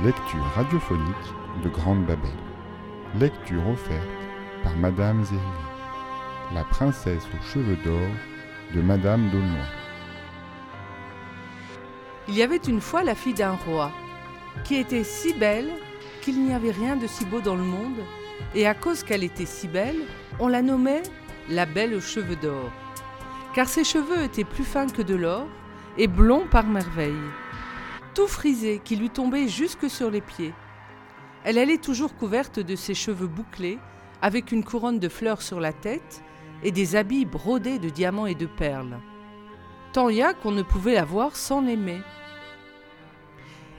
des lectures radiophoniques de Grande Babel. Lecture offerte par Madame Zéry, La princesse aux cheveux d'or de Madame d'Aulnoy. Il y avait une fois la fille d'un roi, qui était si belle qu'il n'y avait rien de si beau dans le monde, et à cause qu'elle était si belle, on la nommait la belle aux cheveux d'or, car ses cheveux étaient plus fins que de l'or, et blonds par merveille, tout frisés qui lui tombaient jusque sur les pieds. Elle allait toujours couverte de ses cheveux bouclés, avec une couronne de fleurs sur la tête et des habits brodés de diamants et de perles. Tant y a qu'on ne pouvait la voir sans l'aimer.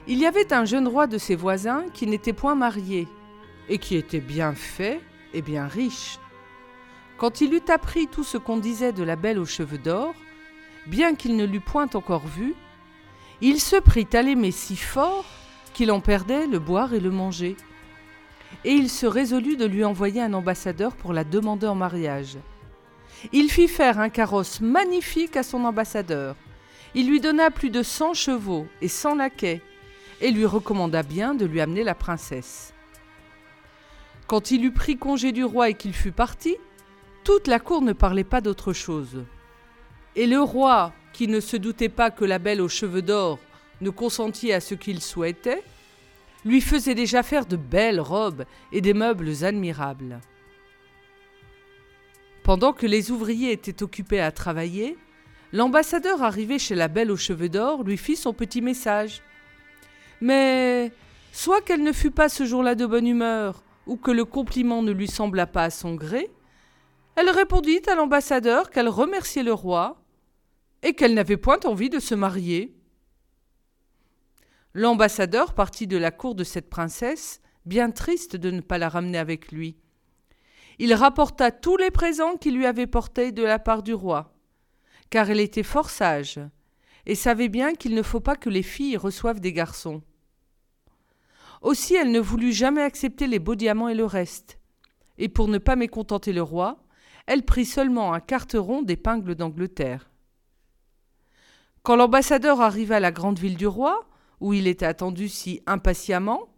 Il y avait un jeune roi de ses voisins qui n'était point marié et qui était bien fait et bien riche. Quand il eut appris tout ce qu'on disait de la belle aux cheveux d'or, bien qu'il ne l'eût point encore vue, il se prit à l'aimer si fort qu'il en perdait le boire et le manger. Et il se résolut de lui envoyer un ambassadeur pour la demander en mariage. Il fit faire un carrosse magnifique à son ambassadeur. Il lui donna plus de cent chevaux et cent laquais, et lui recommanda bien de lui amener la princesse. Quand il eut pris congé du roi et qu'il fut parti, toute la cour ne parlait pas d'autre chose. Et le roi, qui ne se doutait pas que la belle aux cheveux d'or ne consentit à ce qu'il souhaitait, lui faisait déjà faire de belles robes et des meubles admirables. Pendant que les ouvriers étaient occupés à travailler, l'ambassadeur arrivé chez la belle aux cheveux d'or lui fit son petit message. Mais soit qu'elle ne fût pas ce jour-là de bonne humeur, ou que le compliment ne lui sembla pas à son gré, elle répondit à l'ambassadeur qu'elle remerciait le roi et qu'elle n'avait point envie de se marier. L'ambassadeur partit de la cour de cette princesse, bien triste de ne pas la ramener avec lui. Il rapporta tous les présents qu'il lui avait portés de la part du roi, car elle était fort sage, et savait bien qu'il ne faut pas que les filles reçoivent des garçons. Aussi elle ne voulut jamais accepter les beaux diamants et le reste, et pour ne pas mécontenter le roi, elle prit seulement un carteron d'épingles d'Angleterre. Quand l'ambassadeur arriva à la grande ville du roi, où il était attendu si impatiemment,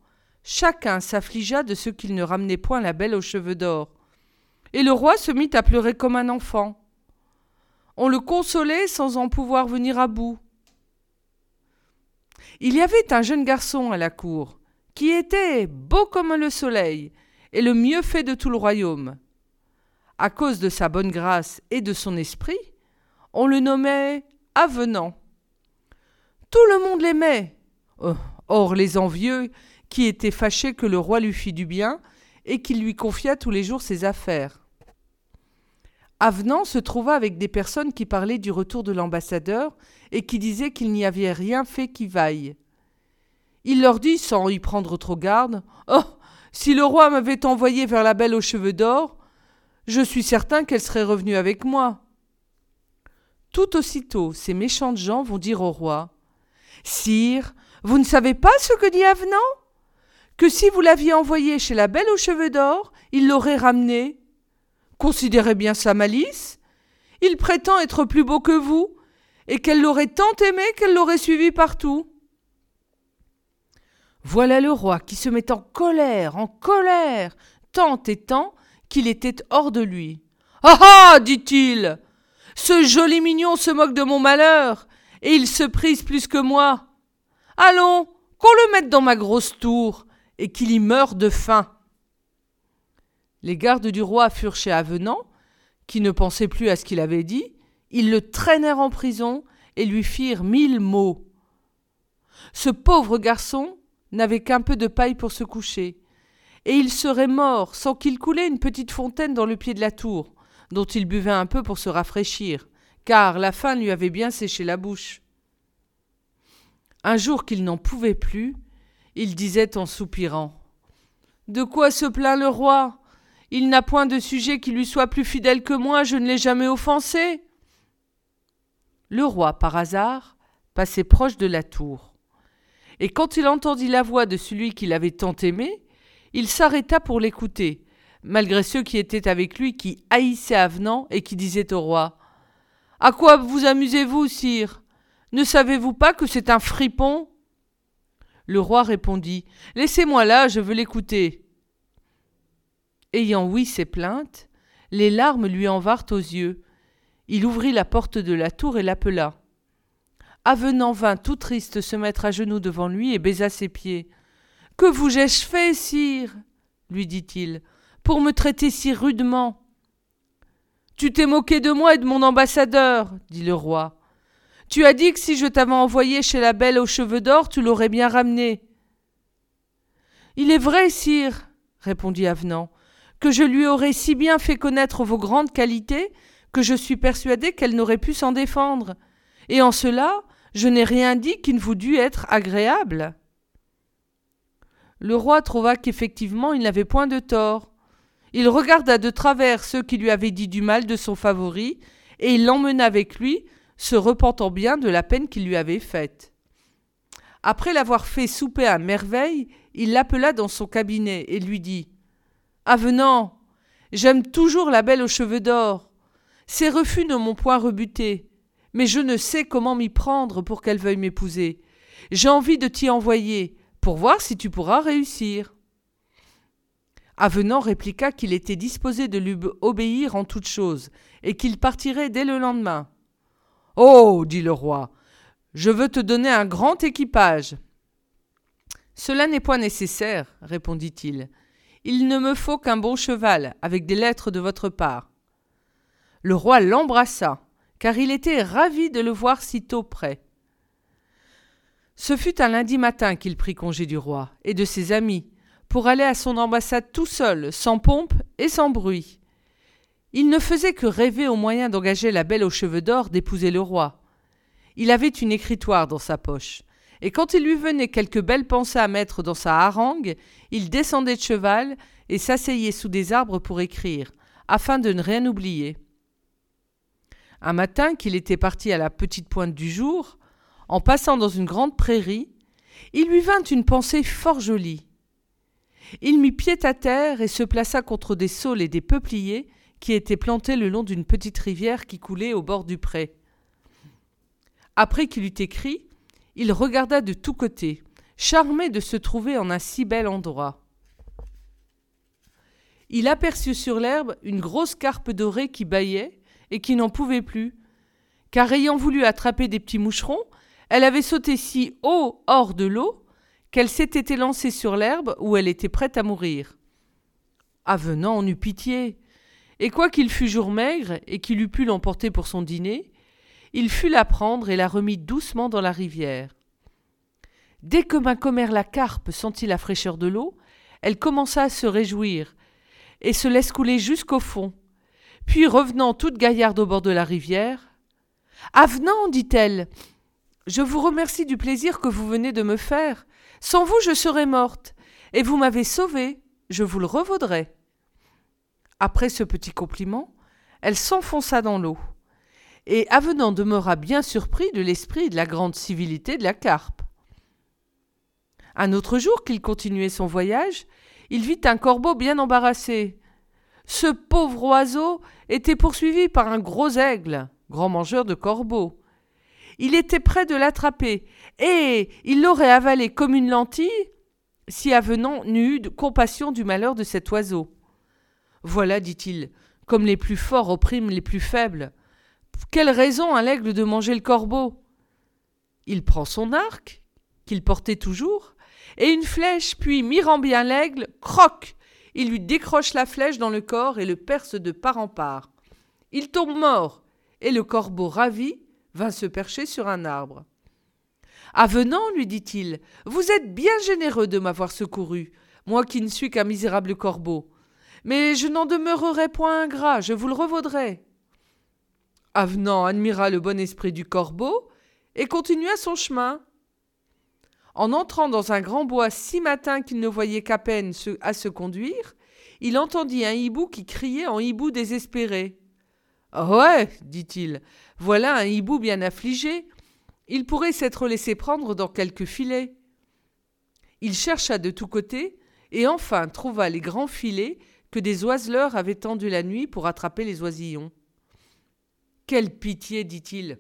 chacun s'affligea de ce qu'il ne ramenait point la belle aux cheveux d'or. Et le roi se mit à pleurer comme un enfant. On le consolait sans en pouvoir venir à bout. Il y avait un jeune garçon à la cour, qui était beau comme le soleil, et le mieux fait de tout le royaume. À cause de sa bonne grâce et de son esprit, on le nommait Avenant. Tout le monde l'aimait, Oh, or les envieux, qui étaient fâchés que le roi lui fît du bien, et qu'il lui confiât tous les jours ses affaires. Avenant se trouva avec des personnes qui parlaient du retour de l'ambassadeur et qui disaient qu'il n'y avait rien fait qui vaille. Il leur dit, sans y prendre trop garde, Oh. Si le roi m'avait envoyé vers la belle aux cheveux d'or, je suis certain qu'elle serait revenue avec moi. Tout aussitôt, ces méchantes gens vont dire au roi Sire, vous ne savez pas ce que dit Avenant? Que si vous l'aviez envoyé chez la belle aux cheveux d'or, il l'aurait ramené. Considérez bien sa malice. Il prétend être plus beau que vous, et qu'elle l'aurait tant aimé qu'elle l'aurait suivi partout. Voilà le roi qui se met en colère, en colère, tant et tant qu'il était hors de lui. Ah ah dit-il Ce joli mignon se moque de mon malheur, et il se prise plus que moi. Allons, qu'on le mette dans ma grosse tour, et qu'il y meure de faim. Les gardes du roi furent chez Avenant, qui ne pensait plus à ce qu'il avait dit, ils le traînèrent en prison et lui firent mille maux. Ce pauvre garçon n'avait qu'un peu de paille pour se coucher, et il serait mort sans qu'il coulait une petite fontaine dans le pied de la tour, dont il buvait un peu pour se rafraîchir, car la faim lui avait bien séché la bouche. Un jour qu'il n'en pouvait plus, il disait en soupirant De quoi se plaint le roi? Il n'a point de sujet qui lui soit plus fidèle que moi, je ne l'ai jamais offensé. Le roi, par hasard, passait proche de la tour. Et quand il entendit la voix de celui qu'il avait tant aimé, il s'arrêta pour l'écouter, malgré ceux qui étaient avec lui qui haïssaient Avenant et qui disaient au roi À quoi vous amusez-vous, sire? Ne savez-vous pas que c'est un fripon? Le roi répondit Laissez-moi là, je veux l'écouter. Ayant ouï ses plaintes, les larmes lui en vinrent aux yeux. Il ouvrit la porte de la tour et l'appela. Avenant vint tout triste se mettre à genoux devant lui et baisa ses pieds. Que vous ai-je fait, sire? lui dit-il, pour me traiter si rudement Tu t'es moqué de moi et de mon ambassadeur, dit le roi. Tu as dit que si je t'avais envoyé chez la belle aux cheveux d'or, tu l'aurais bien ramené. Il est vrai, sire, répondit Avenant, que je lui aurais si bien fait connaître vos grandes qualités que je suis persuadé qu'elle n'aurait pu s'en défendre. Et en cela, je n'ai rien dit qui ne vous dût être agréable. Le roi trouva qu'effectivement il n'avait point de tort. Il regarda de travers ceux qui lui avaient dit du mal de son favori, et il l'emmena avec lui, se repentant bien de la peine qu'il lui avait faite. Après l'avoir fait souper à merveille, il l'appela dans son cabinet et lui dit Avenant, j'aime toujours la belle aux cheveux d'or. Ses refus ne m'ont point rebuté, mais je ne sais comment m'y prendre pour qu'elle veuille m'épouser. J'ai envie de t'y envoyer, pour voir si tu pourras réussir. Avenant répliqua qu'il était disposé de lui obéir en toutes choses, et qu'il partirait dès le lendemain. Oh. dit le roi. Je veux te donner un grand équipage. Cela n'est point nécessaire, répondit-il. Il ne me faut qu'un bon cheval, avec des lettres de votre part. Le roi l'embrassa, car il était ravi de le voir si tôt près. Ce fut un lundi matin qu'il prit congé du roi et de ses amis, pour aller à son ambassade tout seul, sans pompe et sans bruit. Il ne faisait que rêver au moyen d'engager la belle aux cheveux d'or d'épouser le roi. Il avait une écritoire dans sa poche, et quand il lui venait quelque belle pensée à mettre dans sa harangue, il descendait de cheval et s'asseyait sous des arbres pour écrire, afin de ne rien oublier. Un matin qu'il était parti à la petite pointe du jour, en passant dans une grande prairie, il lui vint une pensée fort jolie. Il mit pied à terre et se plaça contre des saules et des peupliers qui étaient plantés le long d'une petite rivière qui coulait au bord du pré. Après qu'il eut écrit, il regarda de tous côtés, charmé de se trouver en un si bel endroit. Il aperçut sur l'herbe une grosse carpe dorée qui bâillait et qui n'en pouvait plus, car ayant voulu attraper des petits moucherons, elle avait sauté si haut hors de l'eau qu'elle s'était élancée sur l'herbe où elle était prête à mourir. Avenant en eut pitié, et quoiqu'il fût jour maigre et qu'il eût pu l'emporter pour son dîner, il fut la prendre et la remit doucement dans la rivière. Dès que ma commère la carpe sentit la fraîcheur de l'eau, elle commença à se réjouir, et se laisse couler jusqu'au fond. Puis revenant toute gaillarde au bord de la rivière. Avenant, dit-elle, je vous remercie du plaisir que vous venez de me faire. Sans vous, je serais morte. Et vous m'avez sauvée. Je vous le revaudrai. Après ce petit compliment, elle s'enfonça dans l'eau. Et Avenant demeura bien surpris de l'esprit et de la grande civilité de la carpe. Un autre jour qu'il continuait son voyage, il vit un corbeau bien embarrassé. Ce pauvre oiseau était poursuivi par un gros aigle, grand mangeur de corbeaux. Il était près de l'attraper, et il l'aurait avalé comme une lentille si Avenant n'eût eu compassion du malheur de cet oiseau. Voilà, dit-il, comme les plus forts oppriment les plus faibles. Quelle raison a l'aigle de manger le corbeau? Il prend son arc, qu'il portait toujours, et une flèche, puis, mirant bien l'aigle, croque Il lui décroche la flèche dans le corps et le perce de part en part. Il tombe mort, et le corbeau ravi vint se percher sur un arbre. Avenant, lui dit-il, vous êtes bien généreux de m'avoir secouru, moi qui ne suis qu'un misérable corbeau. Mais je n'en demeurerai point ingrat, je vous le revaudrai. Avenant admira le bon esprit du corbeau et continua son chemin. En entrant dans un grand bois si matin qu'il ne voyait qu'à peine à se conduire, il entendit un hibou qui criait en hibou désespéré. Ouais, dit-il, voilà un hibou bien affligé. Il pourrait s'être laissé prendre dans quelque filet. Il chercha de tous côtés, et enfin trouva les grands filets que des oiseleurs avaient tendus la nuit pour attraper les oisillons. Quelle pitié, dit-il.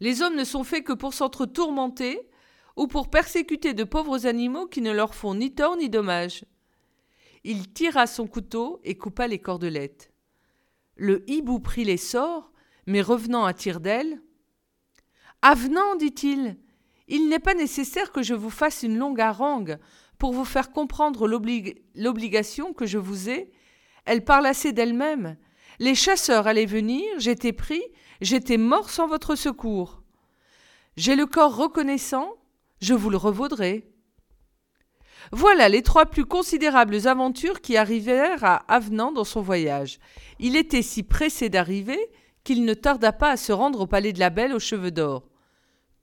Les hommes ne sont faits que pour s'entre-tourmenter, ou pour persécuter de pauvres animaux qui ne leur font ni tort ni dommage. Il tira son couteau et coupa les cordelettes. Le hibou prit les sorts, mais revenant à tire d'aile. Avenant, dit-il, il n'est pas nécessaire que je vous fasse une longue harangue pour vous faire comprendre l'obligation que je vous ai. Elle parle assez d'elle-même. Les chasseurs allaient venir, j'étais pris, j'étais mort sans votre secours. J'ai le corps reconnaissant, je vous le revaudrai. Voilà les trois plus considérables aventures qui arrivèrent à Avenant dans son voyage. Il était si pressé d'arriver qu'il ne tarda pas à se rendre au palais de la Belle aux cheveux d'or.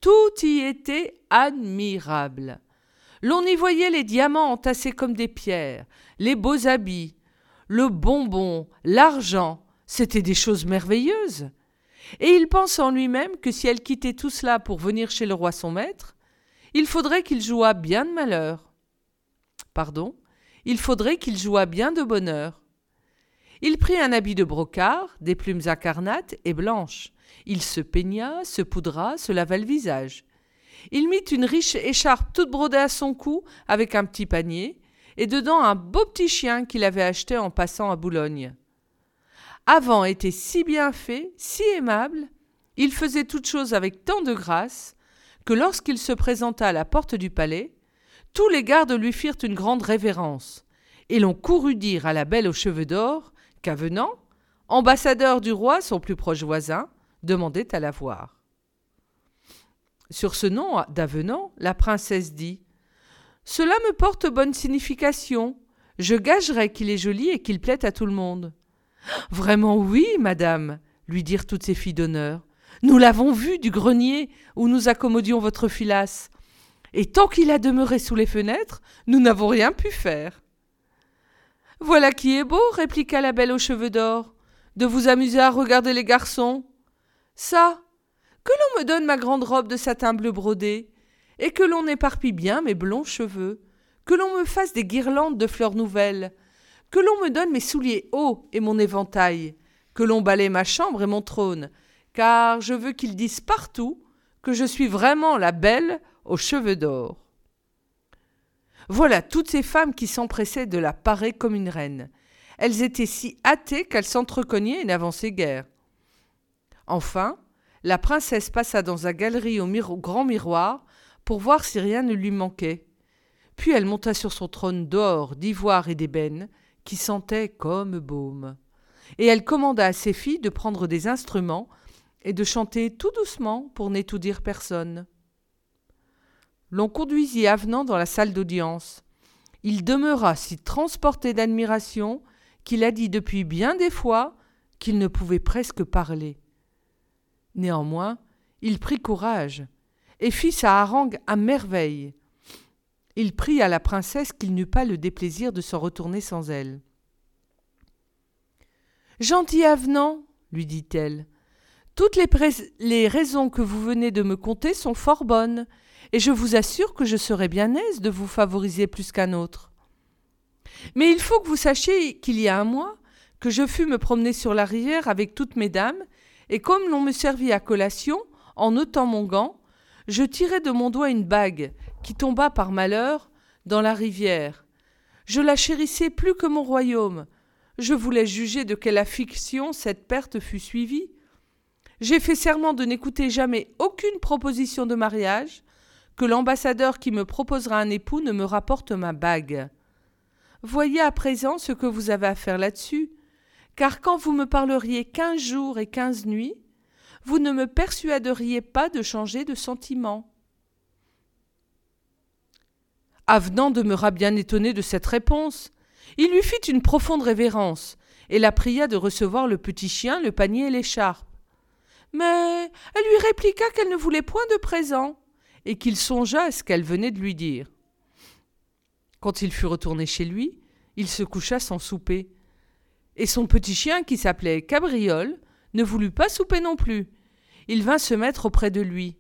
Tout y était admirable. L'on y voyait les diamants entassés comme des pierres, les beaux habits, le bonbon, l'argent, c'étaient des choses merveilleuses. Et il pensa en lui-même que si elle quittait tout cela pour venir chez le roi son maître, il faudrait qu'il jouât bien de malheur. Pardon, il faudrait qu'il jouât bien de bonheur. Il prit un habit de brocart, des plumes incarnates et blanches. Il se peigna, se poudra, se lava le visage. Il mit une riche écharpe toute brodée à son cou avec un petit panier, et dedans un beau petit chien qu'il avait acheté en passant à Boulogne. Avant était si bien fait, si aimable, il faisait toutes choses avec tant de grâce, que lorsqu'il se présenta à la porte du palais, tous les gardes lui firent une grande révérence, et l'on courut dire à la belle aux cheveux d'or qu'Avenant, ambassadeur du roi, son plus proche voisin, demandait à la voir. Sur ce nom d'Avenant, la princesse dit Cela me porte bonne signification. Je gagerai qu'il est joli et qu'il plaît à tout le monde. Vraiment oui, madame, lui dirent toutes ces filles d'honneur. Nous l'avons vu du grenier où nous accommodions votre filasse. Et tant qu'il a demeuré sous les fenêtres, nous n'avons rien pu faire. Voilà qui est beau, répliqua la belle aux cheveux d'or, de vous amuser à regarder les garçons. Ça, que l'on me donne ma grande robe de satin bleu brodé, et que l'on éparpille bien mes blonds cheveux, que l'on me fasse des guirlandes de fleurs nouvelles, que l'on me donne mes souliers hauts et mon éventail, que l'on balaye ma chambre et mon trône, car je veux qu'ils disent partout que je suis vraiment la belle aux cheveux d'or. Voilà toutes ces femmes qui s'empressaient de la parer comme une reine. Elles étaient si hâtées qu'elles s'entrecognaient et n'avançaient guère. Enfin, la princesse passa dans la galerie au, au grand miroir pour voir si rien ne lui manquait. Puis elle monta sur son trône d'or, d'ivoire et d'ébène, qui sentait comme baume. Et elle commanda à ses filles de prendre des instruments et de chanter tout doucement pour n'étourdir personne. L'on conduisit Avenant dans la salle d'audience. Il demeura si transporté d'admiration qu'il a dit depuis bien des fois qu'il ne pouvait presque parler. Néanmoins, il prit courage et fit sa harangue à merveille. Il prit à la princesse qu'il n'eût pas le déplaisir de s'en retourner sans elle. Gentil avenant, lui dit-elle, toutes les, raisons que vous venez de me conter sont fort bonnes, et je vous assure que je serai bien aise de vous favoriser plus qu'un autre. Mais il faut que vous sachiez qu'il y a un mois que je fus me promener sur la rivière avec toutes mes dames, et comme l'on me servit à collation, en ôtant mon gant, je tirai de mon doigt une bague qui tomba par malheur dans la rivière. Je la chérissais plus que mon royaume. Je voulais juger de quelle affliction cette perte fut suivie. J'ai fait serment de n'écouter jamais aucune proposition de mariage, que l'ambassadeur qui me proposera un époux ne me rapporte ma bague. Voyez à présent ce que vous avez à faire là-dessus, car quand vous me parleriez quinze jours et quinze nuits, vous ne me persuaderiez pas de changer de sentiment. Avenant demeura bien étonné de cette réponse. Il lui fit une profonde révérence, et la pria de recevoir le petit chien, le panier et l'écharpe. Mais elle lui répliqua qu'elle ne voulait point de présent, et qu'il songea à ce qu'elle venait de lui dire. Quand il fut retourné chez lui, il se coucha sans souper. Et son petit chien, qui s'appelait Cabriole, ne voulut pas souper non plus. Il vint se mettre auprès de lui.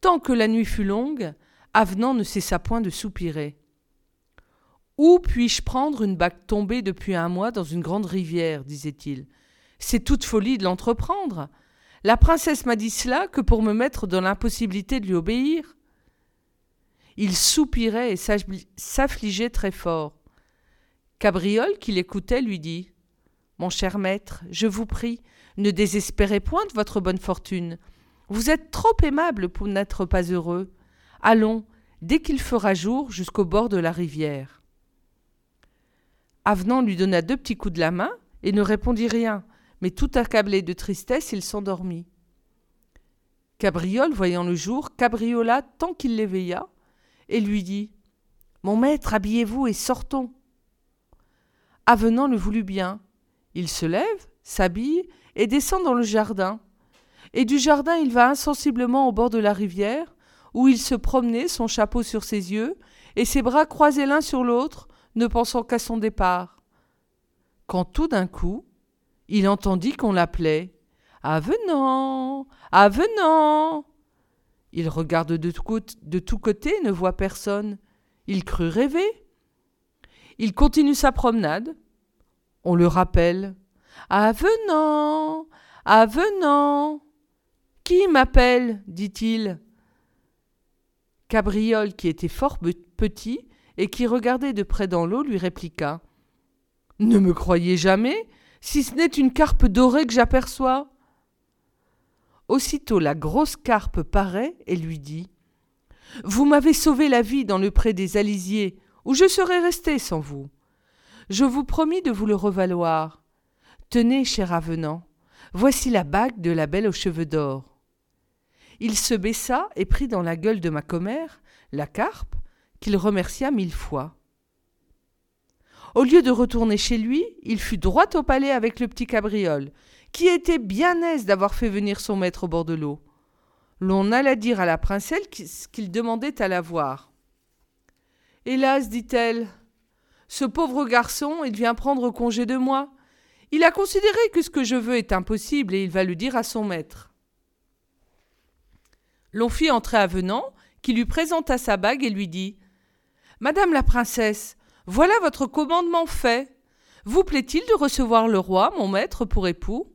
Tant que la nuit fut longue, Avenant ne cessa point de soupirer. Où puis-je prendre une bague tombée depuis un mois dans une grande rivière disait-il. C'est toute folie de l'entreprendre. La princesse m'a dit cela que pour me mettre dans l'impossibilité de lui obéir. Il soupirait et s'affligeait très fort. Cabriole, qui l'écoutait, lui dit Mon cher maître, je vous prie, ne désespérez point de votre bonne fortune. Vous êtes trop aimable pour n'être pas heureux. Allons, dès qu'il fera jour, jusqu'au bord de la rivière. Avenant lui donna deux petits coups de la main et ne répondit rien, mais tout accablé de tristesse, il s'endormit. Cabriole, voyant le jour, cabriola tant qu'il l'éveilla, et lui dit Mon maître, habillez-vous et sortons. Avenant le voulut bien. Il se lève, s'habille et descend dans le jardin. Et du jardin il va insensiblement au bord de la rivière, où il se promenait, son chapeau sur ses yeux, et ses bras croisés l'un sur l'autre, ne pensant qu'à son départ. Quand tout d'un coup, il entendit qu'on l'appelait. Avenant. Avenant. Il regarde de, tous côtés, ne voit personne. Il crut rêver. Il continue sa promenade. On le rappelle. Avenant. Avenant. Qui m'appelle dit-il. Cabriole, qui était fort petit et qui regardait de près dans l'eau, lui répliqua. Ne me croyez jamais, si ce n'est une carpe dorée que j'aperçois. Aussitôt la grosse carpe paraît et lui dit Vous m'avez sauvé la vie dans le pré des Alisiers, où je serais resté sans vous. Je vous promis de vous le revaloir. Tenez, cher avenant, voici la bague de la belle aux cheveux d'or. Il se baissa et prit dans la gueule de ma commère la carpe, qu'il remercia mille fois. Au lieu de retourner chez lui, il fut droit au palais avec le petit cabriole, qui était bien aise d'avoir fait venir son maître au bord de l'eau. L'on alla dire à la princesse qu'il demandait à la voir. Hélas, dit-elle, ce pauvre garçon, il vient prendre congé de moi. Il a considéré que ce que je veux est impossible et il va le dire à son maître. L'on fit entrer Avenant, qui lui présenta sa bague et lui dit Madame la princesse, voilà votre commandement fait. Vous plaît-il de recevoir le roi, mon maître, pour époux?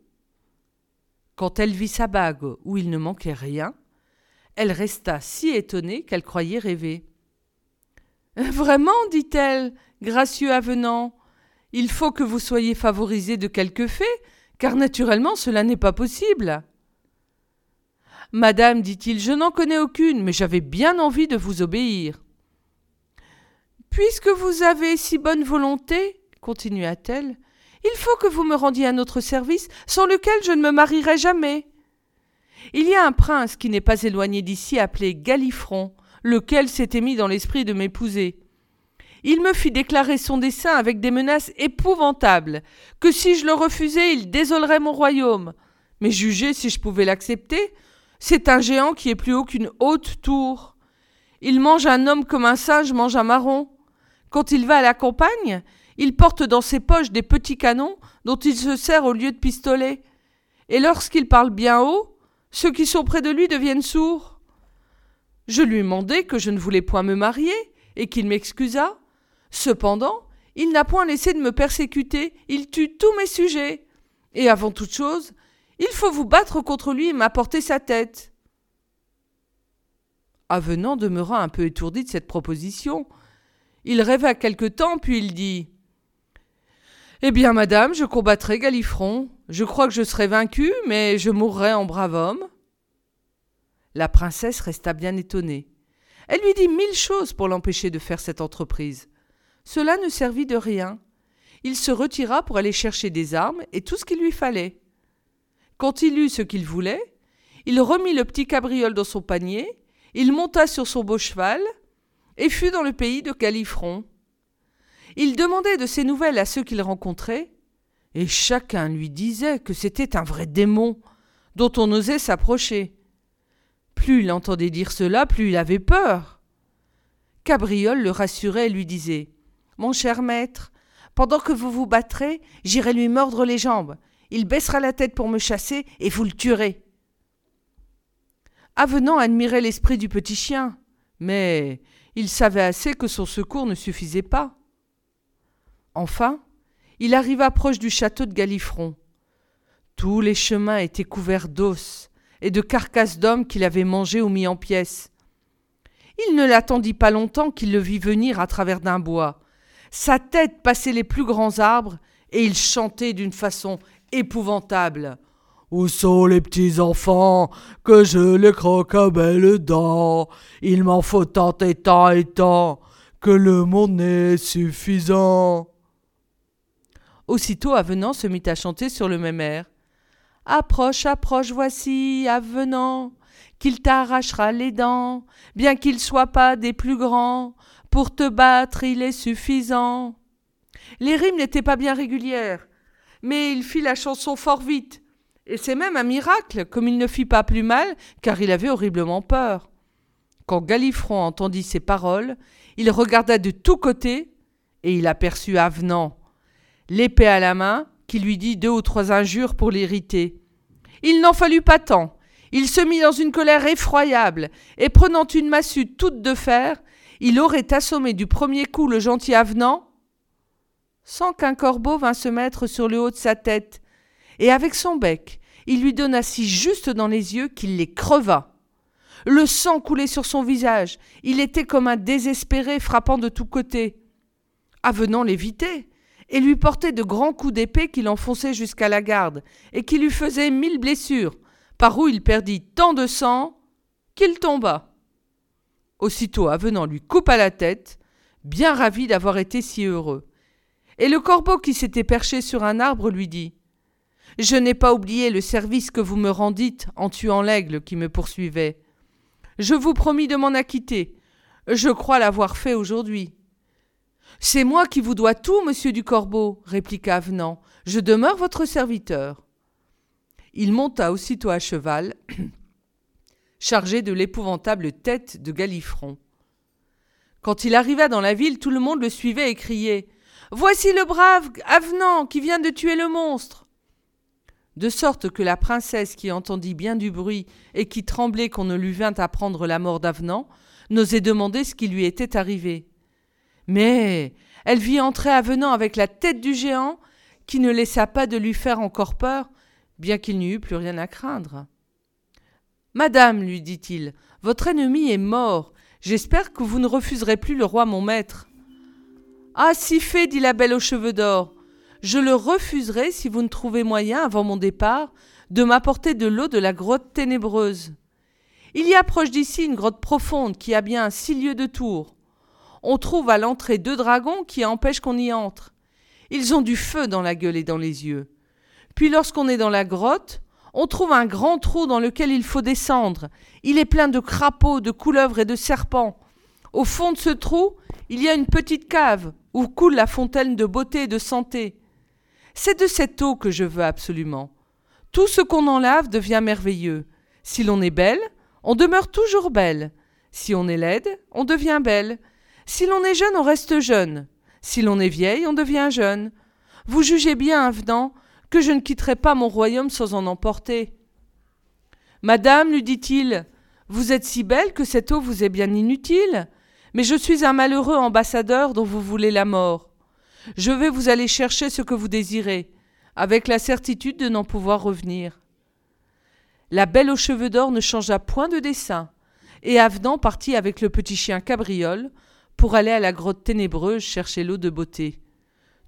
Quand elle vit sa bague où il ne manquait rien, elle resta si étonnée qu'elle croyait rêver. Vraiment, dit-elle, gracieux avenant, il faut que vous soyez favorisé de quelque fait, car naturellement cela n'est pas possible. Madame, dit-il, je n'en connais aucune, mais j'avais bien envie de vous obéir. Puisque vous avez si bonne volonté, continua-t-elle, il faut que vous me rendiez un autre service, sans lequel je ne me marierai jamais. Il y a un prince qui n'est pas éloigné d'ici, appelé Galifron, lequel s'était mis dans l'esprit de m'épouser. Il me fit déclarer son dessein avec des menaces épouvantables, que si je le refusais, il désolerait mon royaume. Mais jugez si je pouvais l'accepter. C'est un géant qui est plus haut qu'une haute tour. Il mange un homme comme un singe mange un marron. Quand il va à la campagne, il porte dans ses poches des petits canons dont il se sert au lieu de pistolets. Et lorsqu'il parle bien haut, ceux qui sont près de lui deviennent sourds. Je lui mandai que je ne voulais point me marier et qu'il m'excusa. Cependant, il n'a point laissé de me persécuter, il tue tous mes sujets. Et avant toute chose, il faut vous battre contre lui et m'apporter sa tête. Avenant demeura un peu étourdi de cette proposition. Il rêva quelque temps, puis il dit eh bien, madame, je combattrai Galifron. Je crois que je serai vaincu, mais je mourrai en brave homme. La princesse resta bien étonnée. Elle lui dit mille choses pour l'empêcher de faire cette entreprise. Cela ne servit de rien. Il se retira pour aller chercher des armes et tout ce qu'il lui fallait. Quand il eut ce qu'il voulait, il remit le petit cabriole dans son panier, il monta sur son beau cheval et fut dans le pays de Galifron. Il demandait de ses nouvelles à ceux qu'il rencontrait, et chacun lui disait que c'était un vrai démon, dont on n'osait s'approcher. Plus il entendait dire cela, plus il avait peur. Cabriole le rassurait et lui disait Mon cher maître, pendant que vous vous battrez, j'irai lui mordre les jambes. Il baissera la tête pour me chasser et vous le tuerez. Avenant admirait l'esprit du petit chien, mais il savait assez que son secours ne suffisait pas. Enfin, il arriva proche du château de Galifron. Tous les chemins étaient couverts d'os et de carcasses d'hommes qu'il avait mangés ou mis en pièces. Il ne l'attendit pas longtemps qu'il le vit venir à travers d'un bois. Sa tête passait les plus grands arbres, et il chantait d'une façon épouvantable. Où sont les petits enfants que je les croque à belles dents? Il m'en faut tant et tant et tant que le monde n'est suffisant. Aussitôt Avenant se mit à chanter sur le même air. Approche, approche, voici, Avenant, qu'il t'arrachera les dents, bien qu'il soit pas des plus grands, pour te battre il est suffisant. Les rimes n'étaient pas bien régulières, mais il fit la chanson fort vite, et c'est même un miracle, comme il ne fit pas plus mal, car il avait horriblement peur. Quand Galifron entendit ces paroles, il regarda de tous côtés, et il aperçut Avenant, l'épée à la main, qui lui dit deux ou trois injures pour l'irriter. Il n'en fallut pas tant. Il se mit dans une colère effroyable, et prenant une massue toute de fer, il aurait assommé du premier coup le gentil avenant, sans qu'un corbeau vînt se mettre sur le haut de sa tête, et avec son bec, il lui donna si juste dans les yeux qu'il les creva. Le sang coulait sur son visage, il était comme un désespéré frappant de tous côtés. Avenant l'évitait, et lui portait de grands coups d'épée qui l'enfonçaient jusqu'à la garde, et qui lui faisaient mille blessures, par où il perdit tant de sang qu'il tomba. Aussitôt Avenant lui coupa la tête, bien ravi d'avoir été si heureux. Et le corbeau qui s'était perché sur un arbre lui dit Je n'ai pas oublié le service que vous me rendîtes en tuant l'aigle qui me poursuivait. Je vous promis de m'en acquitter. Je crois l'avoir fait aujourd'hui. C'est moi qui vous dois tout, monsieur du Corbeau, répliqua Avenant. Je demeure votre serviteur. Il monta aussitôt à cheval, chargé de l'épouvantable tête de Galifron. Quand il arriva dans la ville, tout le monde le suivait et criait Voici le brave Avenant qui vient de tuer le monstre. De sorte que la princesse, qui entendit bien du bruit et qui tremblait qu'on ne lui vînt apprendre la mort d'Avenant, n'osait demander ce qui lui était arrivé. Mais elle vit entrer Avenant avec la tête du géant, qui ne laissa pas de lui faire encore peur, bien qu'il n'y eût plus rien à craindre. Madame, lui dit-il, votre ennemi est mort. J'espère que vous ne refuserez plus le roi mon maître. Ah, si fait, dit la belle aux cheveux d'or. Je le refuserai si vous ne trouvez moyen, avant mon départ, de m'apporter de l'eau de la grotte ténébreuse. Il y approche d'ici une grotte profonde qui a bien six lieues de tour on trouve à l'entrée deux dragons qui empêchent qu'on y entre. Ils ont du feu dans la gueule et dans les yeux. Puis lorsqu'on est dans la grotte, on trouve un grand trou dans lequel il faut descendre. Il est plein de crapauds, de couleuvres et de serpents. Au fond de ce trou, il y a une petite cave où coule la fontaine de beauté et de santé. C'est de cette eau que je veux absolument. Tout ce qu'on en lave devient merveilleux. Si l'on est belle, on demeure toujours belle. Si on est laide, on devient belle. Si l'on est jeune, on reste jeune. Si l'on est vieille, on devient jeune. Vous jugez bien, avenant, que je ne quitterai pas mon royaume sans en emporter. Madame, lui dit-il, vous êtes si belle que cette eau vous est bien inutile, mais je suis un malheureux ambassadeur dont vous voulez la mort. Je vais vous aller chercher ce que vous désirez, avec la certitude de n'en pouvoir revenir. La belle aux cheveux d'or ne changea point de dessein, et Avenant partit avec le petit chien cabriole, pour aller à la grotte ténébreuse chercher l'eau de beauté.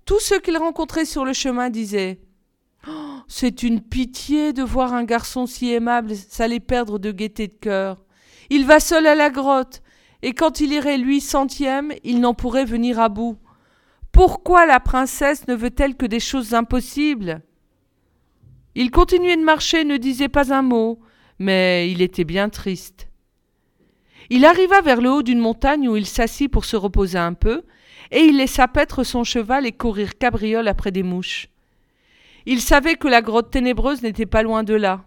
Tous ceux qu'il rencontrait sur le chemin disaient oh, C'est une pitié de voir un garçon si aimable s'aller perdre de gaieté de cœur. Il va seul à la grotte, et quand il irait lui centième, il n'en pourrait venir à bout. Pourquoi la princesse ne veut-elle que des choses impossibles? Il continuait de marcher, ne disait pas un mot, mais il était bien triste. Il arriva vers le haut d'une montagne où il s'assit pour se reposer un peu, et il laissa paître son cheval et courir cabriole après des mouches. Il savait que la grotte ténébreuse n'était pas loin de là.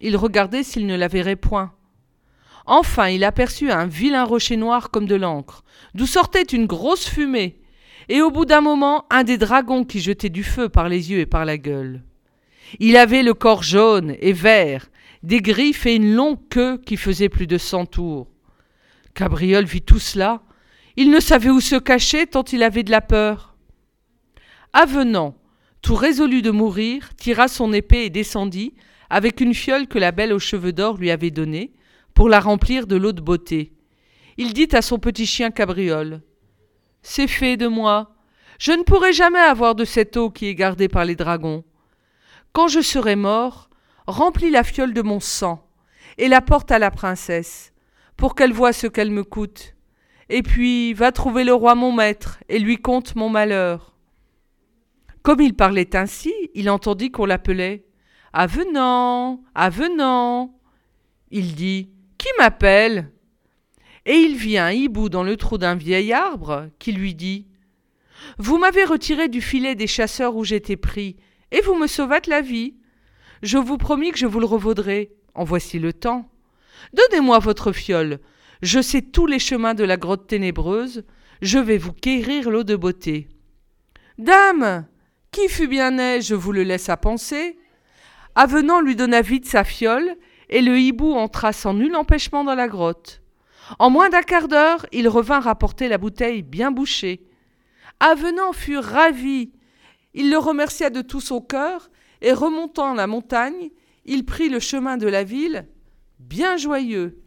Il regardait s'il ne la verrait point. Enfin, il aperçut un vilain rocher noir comme de l'encre, d'où sortait une grosse fumée, et au bout d'un moment un des dragons qui jetait du feu par les yeux et par la gueule. Il avait le corps jaune et vert, des griffes et une longue queue qui faisait plus de cent tours. Cabriole vit tout cela. Il ne savait où se cacher tant il avait de la peur. Avenant, tout résolu de mourir, tira son épée et descendit, avec une fiole que la belle aux cheveux d'or lui avait donnée, pour la remplir de l'eau de beauté. il dit à son petit chien cabriole. C'est fait de moi. Je ne pourrai jamais avoir de cette eau qui est gardée par les dragons. Quand je serai mort, remplis la fiole de mon sang et la porte à la princesse, pour qu'elle voie ce qu'elle me coûte. Et puis va trouver le roi mon maître et lui conte mon malheur. Comme il parlait ainsi, il entendit qu'on l'appelait. Avenant, avenant. Il dit. Qui m'appelle? Et il vit un hibou dans le trou d'un vieil arbre, qui lui dit. Vous m'avez retiré du filet des chasseurs où j'étais pris, et vous me sauvâtes la vie. Je vous promis que je vous le revaudrai. En voici le temps. Donnez-moi votre fiole. Je sais tous les chemins de la grotte ténébreuse. Je vais vous quérir l'eau de beauté. Dame. Qui fut bien né, je vous le laisse à penser. Avenant lui donna vite sa fiole, et le hibou entra sans nul empêchement dans la grotte. En moins d'un quart d'heure, il revint rapporter la bouteille bien bouchée. Avenant fut ravi. Il le remercia de tout son cœur, et remontant la montagne, il prit le chemin de la ville, bien joyeux.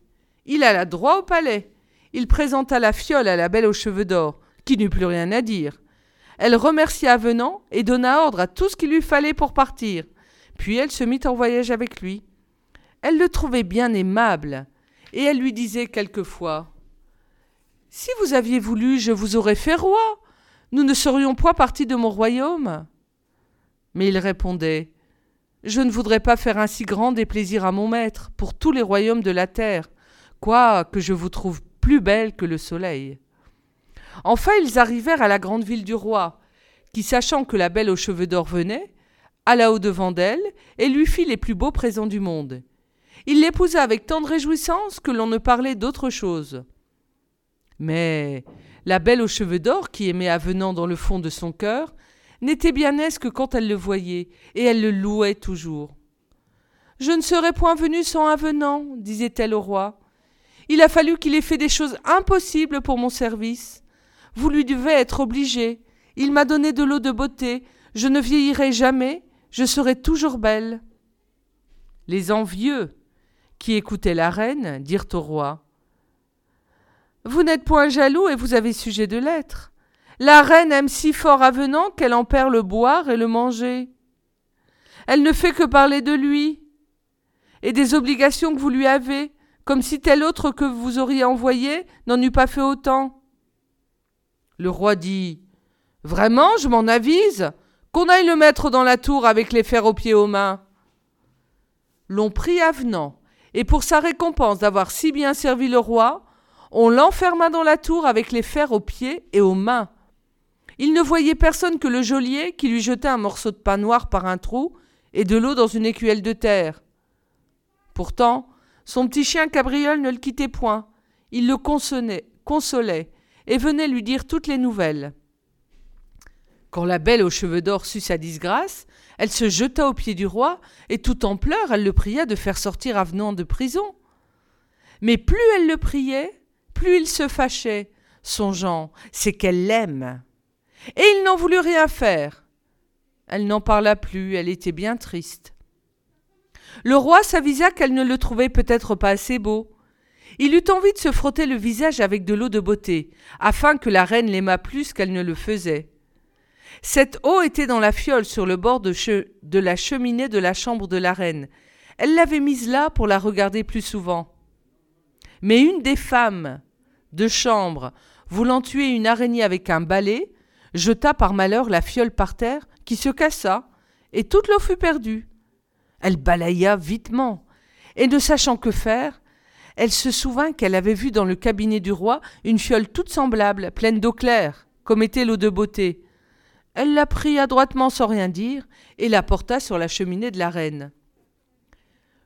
Il alla droit au palais. Il présenta la fiole à la belle aux cheveux d'or, qui n'eut plus rien à dire. Elle remercia Avenant et donna ordre à tout ce qu'il lui fallait pour partir. Puis elle se mit en voyage avec lui. Elle le trouvait bien aimable, et elle lui disait quelquefois Si vous aviez voulu, je vous aurais fait roi. Nous ne serions point partis de mon royaume. Mais il répondait Je ne voudrais pas faire un si grand déplaisir à mon maître pour tous les royaumes de la terre, quoique je vous trouve plus belle que le soleil. Enfin ils arrivèrent à la grande ville du roi, qui, sachant que la belle aux cheveux d'or venait, alla au-devant d'elle et lui fit les plus beaux présents du monde. Il l'épousa avec tant de réjouissance que l'on ne parlait d'autre chose. Mais la belle aux cheveux d'or, qui aimait Avenant dans le fond de son cœur, n'était bien aise que quand elle le voyait, et elle le louait toujours. Je ne serais point venue sans Avenant, disait-elle au roi. Il a fallu qu'il ait fait des choses impossibles pour mon service. Vous lui devez être obligé. Il m'a donné de l'eau de beauté. Je ne vieillirai jamais. Je serai toujours belle. Les envieux, qui écoutaient la reine, dirent au roi Vous n'êtes point jaloux et vous avez sujet de l'être. La reine aime si fort Avenant qu'elle en perd le boire et le manger. Elle ne fait que parler de lui et des obligations que vous lui avez, comme si tel autre que vous auriez envoyé n'en eût pas fait autant. Le roi dit Vraiment, je m'en avise Qu'on aille le mettre dans la tour avec les fers aux pieds aux mains. L'on prit Avenant, et pour sa récompense d'avoir si bien servi le roi, on l'enferma dans la tour avec les fers aux pieds et aux mains. Il ne voyait personne que le geôlier qui lui jetait un morceau de pain noir par un trou et de l'eau dans une écuelle de terre. Pourtant, son petit chien cabriole ne le quittait point. Il le consolait, consolait et venait lui dire toutes les nouvelles. Quand la belle aux cheveux d'or sut sa disgrâce, elle se jeta aux pieds du roi, et tout en pleurs, elle le pria de faire sortir Avenant de prison. Mais plus elle le priait, plus il se fâchait, songeant, c'est qu'elle l'aime. Et il n'en voulut rien faire. Elle n'en parla plus, elle était bien triste. Le roi s'avisa qu'elle ne le trouvait peut-être pas assez beau. Il eut envie de se frotter le visage avec de l'eau de beauté, afin que la reine l'aimât plus qu'elle ne le faisait. Cette eau était dans la fiole sur le bord de, de la cheminée de la chambre de la reine. Elle l'avait mise là pour la regarder plus souvent. Mais une des femmes de chambre, voulant tuer une araignée avec un balai, jeta par malheur la fiole par terre, qui se cassa, et toute l'eau fut perdue. Elle balaya vitement, et ne sachant que faire, elle se souvint qu'elle avait vu dans le cabinet du roi une fiole toute semblable, pleine d'eau claire, comme était l'eau de beauté. Elle la prit adroitement sans rien dire, et la porta sur la cheminée de la reine.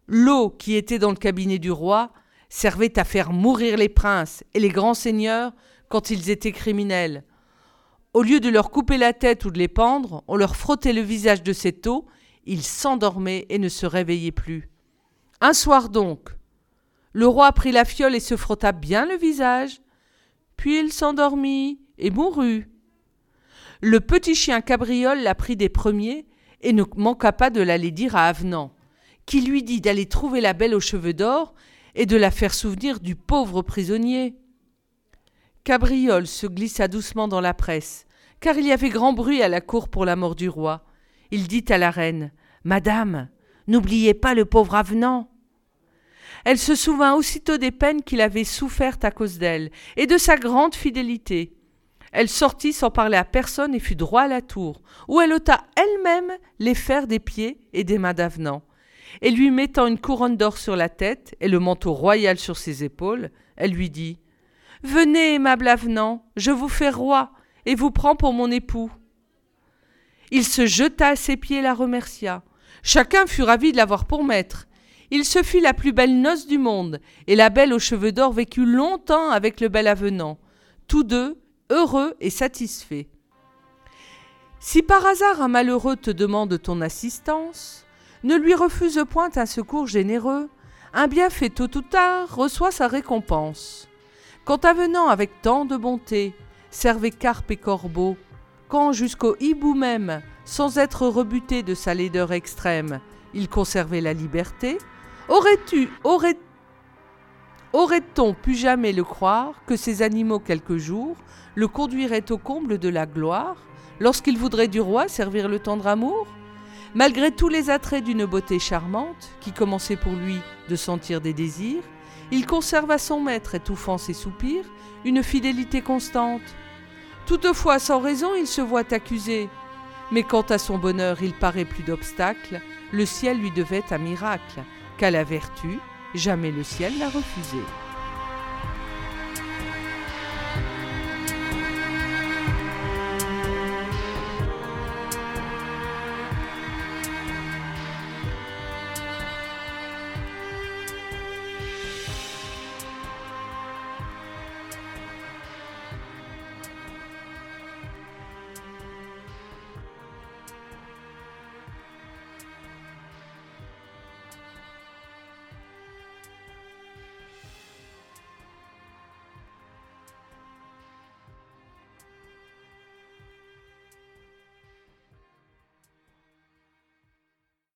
L'eau qui était dans le cabinet du roi servait à faire mourir les princes et les grands seigneurs quand ils étaient criminels. Au lieu de leur couper la tête ou de les pendre, on leur frottait le visage de cette eau, ils s'endormaient et ne se réveillaient plus. Un soir donc, le roi prit la fiole et se frotta bien le visage, puis il s'endormit et mourut. Le petit chien cabriole la prit des premiers et ne manqua pas de l'aller dire à Avenant, qui lui dit d'aller trouver la belle aux cheveux d'or et de la faire souvenir du pauvre prisonnier. Cabriole se glissa doucement dans la presse, car il y avait grand bruit à la cour pour la mort du roi. Il dit à la reine Madame, n'oubliez pas le pauvre avenant. Elle se souvint aussitôt des peines qu'il avait souffertes à cause d'elle, et de sa grande fidélité. Elle sortit sans parler à personne et fut droit à la tour, où elle ôta elle-même les fers des pieds et des mains d'avenant. Et lui mettant une couronne d'or sur la tête et le manteau royal sur ses épaules, elle lui dit Venez, aimable avenant, je vous fais roi, et vous prends pour mon époux. Il se jeta à ses pieds et la remercia. Chacun fut ravi de l'avoir pour maître. Il se fit la plus belle noce du monde, et la belle aux cheveux d'or vécut longtemps avec le bel avenant, tous deux heureux et satisfaits. Si par hasard un malheureux te demande ton assistance, ne lui refuse point un secours généreux, un bienfait tôt ou tard reçoit sa récompense. Quand avenant avec tant de bonté, servait carpe et corbeau, quand jusqu'au hibou même, sans être rebuté de sa laideur extrême, il conservait la liberté, aurais-tu, aurais Aurait-on pu jamais le croire que ces animaux quelques jours le conduiraient au comble de la gloire, lorsqu'il voudrait du roi servir le tendre amour? Malgré tous les attraits d'une beauté charmante, qui commençait pour lui de sentir des désirs, il conserve à son maître, étouffant ses soupirs, une fidélité constante. Toutefois, sans raison, il se voit accusé. Mais quant à son bonheur, il paraît plus d'obstacles. Le ciel lui devait un miracle, qu'à la vertu, jamais le ciel n'a refusé.